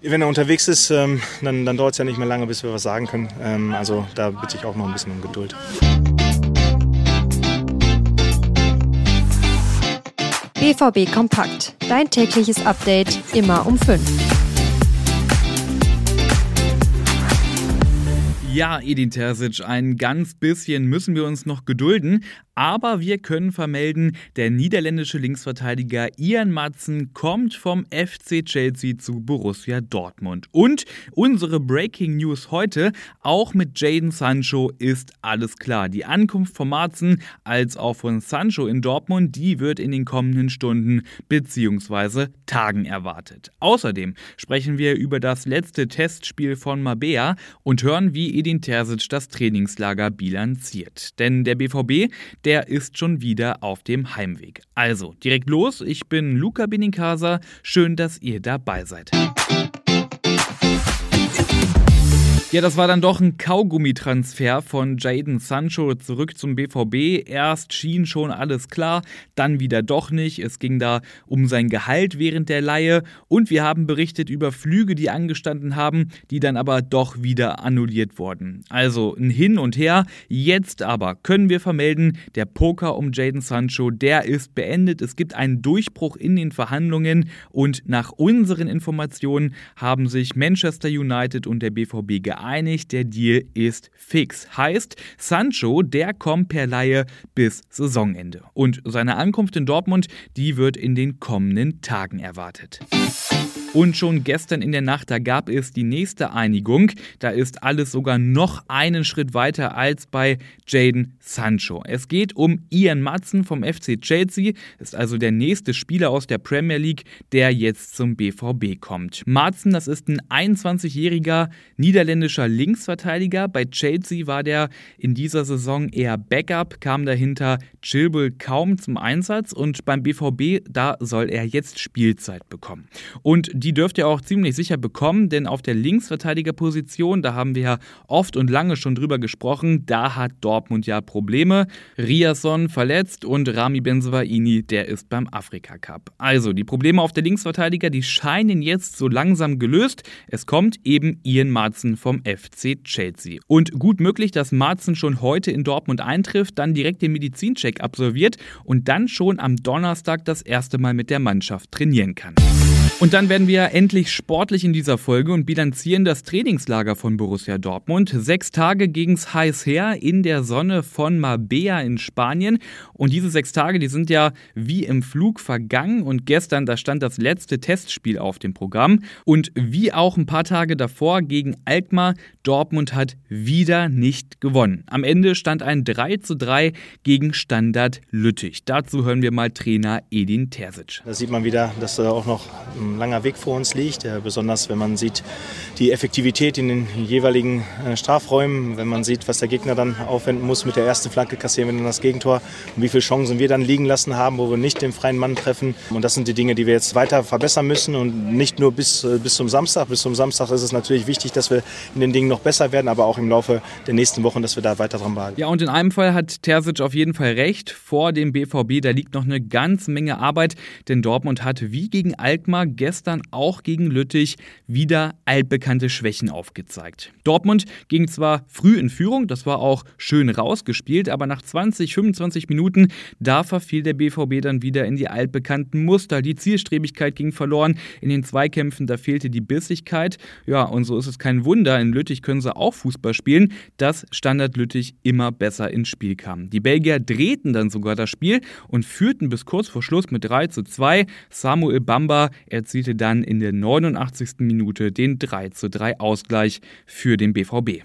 Wenn er unterwegs ist, ähm, dann, dann dauert es ja nicht mehr lange, bis wir was sagen können. Ähm, also da bitte ich auch noch ein bisschen um Geduld. BVB Kompakt. Dein tägliches Update immer um 5. Ja, Edin Terzic, ein ganz bisschen müssen wir uns noch gedulden, aber wir können vermelden, der niederländische Linksverteidiger Ian Matzen kommt vom FC Chelsea zu Borussia Dortmund. Und unsere Breaking News heute, auch mit Jaden Sancho ist alles klar. Die Ankunft von Matzen als auch von Sancho in Dortmund, die wird in den kommenden Stunden bzw. Tagen erwartet. Außerdem sprechen wir über das letzte Testspiel von Mabea und hören, wie Edin Terzic das Trainingslager bilanziert. Denn der BVB, der ist schon wieder auf dem Heimweg. Also, direkt los, ich bin Luca Benincasa, schön, dass ihr dabei seid. Ja, das war dann doch ein Kaugummitransfer von Jaden Sancho zurück zum BVB. Erst schien schon alles klar, dann wieder doch nicht. Es ging da um sein Gehalt während der Leihe und wir haben berichtet über Flüge, die angestanden haben, die dann aber doch wieder annulliert wurden. Also ein Hin und Her. Jetzt aber können wir vermelden, der Poker um Jaden Sancho, der ist beendet. Es gibt einen Durchbruch in den Verhandlungen und nach unseren Informationen haben sich Manchester United und der BVB geeinigt geeinigt, der Deal ist fix. Heißt, Sancho, der kommt per Laie bis Saisonende. Und seine Ankunft in Dortmund, die wird in den kommenden Tagen erwartet. Und schon gestern in der Nacht, da gab es die nächste Einigung. Da ist alles sogar noch einen Schritt weiter als bei Jaden Sancho. Es geht um Ian Matzen vom FC Chelsea, ist also der nächste Spieler aus der Premier League, der jetzt zum BVB kommt. Matzen, das ist ein 21-jähriger niederländischer Linksverteidiger. Bei Chelsea war der in dieser Saison eher Backup, kam dahinter Chilwell kaum zum Einsatz und beim BVB, da soll er jetzt Spielzeit bekommen. Und die dürft ihr auch ziemlich sicher bekommen, denn auf der Linksverteidigerposition, da haben wir ja oft und lange schon drüber gesprochen, da hat Dortmund ja Probleme. Riasson verletzt und Rami Benzebaini, der ist beim Afrika Cup. Also, die Probleme auf der Linksverteidiger, die scheinen jetzt so langsam gelöst. Es kommt eben Ian Marzen vom FC Chelsea. Und gut möglich, dass Marzen schon heute in Dortmund eintrifft, dann direkt den Medizincheck absolviert und dann schon am Donnerstag das erste Mal mit der Mannschaft trainieren kann. Und dann werden wir endlich sportlich in dieser Folge und bilanzieren das Trainingslager von Borussia Dortmund. Sechs Tage ging's heiß her in der Sonne von Marbella in Spanien. Und diese sechs Tage, die sind ja wie im Flug vergangen. Und gestern, da stand das letzte Testspiel auf dem Programm. Und wie auch ein paar Tage davor gegen Alkmaar, Dortmund hat wieder nicht gewonnen. Am Ende stand ein 3 zu 3 gegen Standard Lüttich. Dazu hören wir mal Trainer Edin Terzic. Da sieht man wieder, dass da auch noch langer Weg vor uns liegt, besonders wenn man sieht die Effektivität in den jeweiligen äh, Strafräumen, wenn man sieht, was der Gegner dann aufwenden muss mit der ersten Flanke kassieren wir dann das Gegentor und wie viele Chancen wir dann liegen lassen haben, wo wir nicht den freien Mann treffen. Und das sind die Dinge, die wir jetzt weiter verbessern müssen und nicht nur bis, äh, bis zum Samstag. Bis zum Samstag ist es natürlich wichtig, dass wir in den Dingen noch besser werden, aber auch im Laufe der nächsten Wochen, dass wir da weiter dran behalten. Ja, und in einem Fall hat Terzic auf jeden Fall recht. Vor dem BVB, da liegt noch eine ganze Menge Arbeit, denn Dortmund hat wie gegen Alkmaar gestern auch gegen Lüttich wieder altbekannte Schwächen aufgezeigt. Dortmund ging zwar früh in Führung, das war auch schön rausgespielt, aber nach 20, 25 Minuten, da verfiel der BVB dann wieder in die altbekannten Muster. Die Zielstrebigkeit ging verloren, in den Zweikämpfen, da fehlte die Bissigkeit. Ja, und so ist es kein Wunder, in Lüttich können sie auch Fußball spielen, dass Standard Lüttich immer besser ins Spiel kam. Die Belgier drehten dann sogar das Spiel und führten bis kurz vor Schluss mit 3 zu 2. Samuel Bamba erzielte dann in der 89. Minute den 3 zu 3 Ausgleich für den BVB.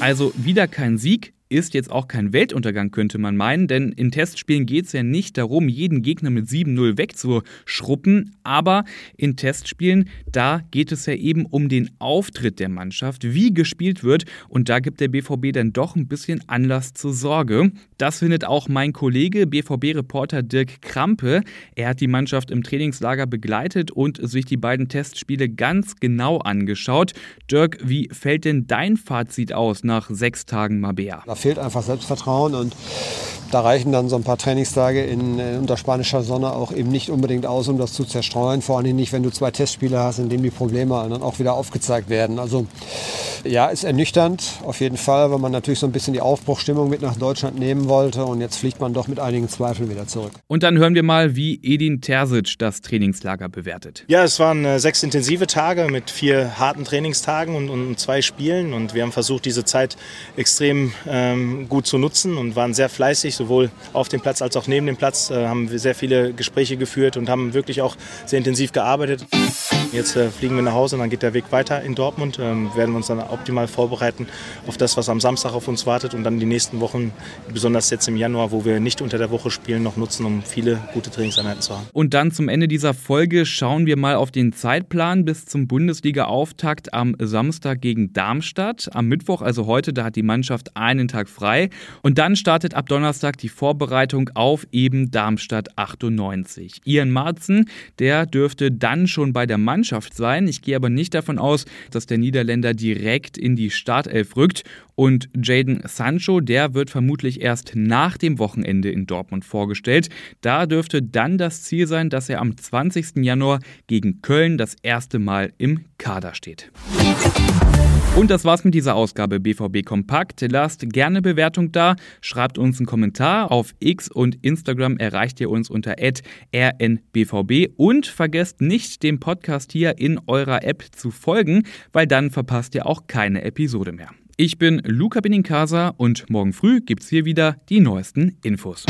Also wieder kein Sieg, ist jetzt auch kein Weltuntergang, könnte man meinen, denn in Testspielen geht es ja nicht darum, jeden Gegner mit 7-0 wegzuschruppen, aber in Testspielen, da geht es ja eben um den Auftritt der Mannschaft, wie gespielt wird und da gibt der BVB dann doch ein bisschen Anlass zur Sorge. Das findet auch mein Kollege, BVB-Reporter Dirk Krampe. Er hat die Mannschaft im Trainingslager begleitet und sich die beiden Testspiele ganz genau angeschaut. Dirk, wie fällt denn dein Fazit aus nach sechs Tagen Mabea? Fehlt einfach Selbstvertrauen und Da reichen dann so ein paar Trainingstage in, in, unter spanischer Sonne auch eben nicht unbedingt aus, um das zu zerstreuen. Vor allem nicht, wenn du zwei Testspiele hast, in denen die Probleme dann auch wieder aufgezeigt werden. Also ja, ist ernüchternd auf jeden Fall, weil man natürlich so ein bisschen die Aufbruchstimmung mit nach Deutschland nehmen wollte und jetzt fliegt man doch mit einigen Zweifeln wieder zurück. Und dann hören wir mal, wie Edin Terzic das Trainingslager bewertet. Ja, es waren äh, sechs intensive Tage mit vier harten Trainingstagen und, und, zwei Spielen und wir haben versucht, diese Zeit extrem ähm, gut zu nutzen und waren sehr fleißig, sowohl auf dem Platz als auch neben dem Platz, äh, haben wir sehr viele Gespräche geführt und haben wirklich auch sehr intensiv gearbeitet. Jetzt äh, fliegen wir nach Hause und dann geht der Weg weiter in Dortmund. Ähm, werden wir uns dann optimal vorbereiten auf das, was am Samstag auf uns wartet und dann die nächsten Wochen, besonders jetzt im Januar, wo wir nicht unter der Woche spielen, noch nutzen, um viele gute Trainingseinheiten zu haben. Und dann zum Ende dieser Folge schauen wir mal auf den Zeitplan bis zum Bundesliga-Auftakt am Samstag gegen Darmstadt. Am Mittwoch, also heute, da hat die Mannschaft einen Tag frei. Und dann startet ab Donnerstag die Vorbereitung auf eben Darmstadt 98. Ian Marzen, der dürfte dann schon bei der Mannschaft sein. Ich gehe aber nicht davon aus, dass der Niederländer direkt in die Startelf rückt. Und Jaden Sancho, der wird vermutlich erst nach dem Wochenende in Dortmund vorgestellt. Da dürfte dann das Ziel sein, dass er am 20. Januar gegen Köln das erste Mal im Kader steht. Und das war's mit dieser Ausgabe BVB Kompakt. Lasst gerne Bewertung da, schreibt uns einen Kommentar. Auf X und Instagram erreicht ihr uns unter rnbvb und vergesst nicht, dem Podcast hier in eurer App zu folgen, weil dann verpasst ihr auch keine Episode mehr. Ich bin Luca Benincasa und morgen früh gibt's hier wieder die neuesten Infos.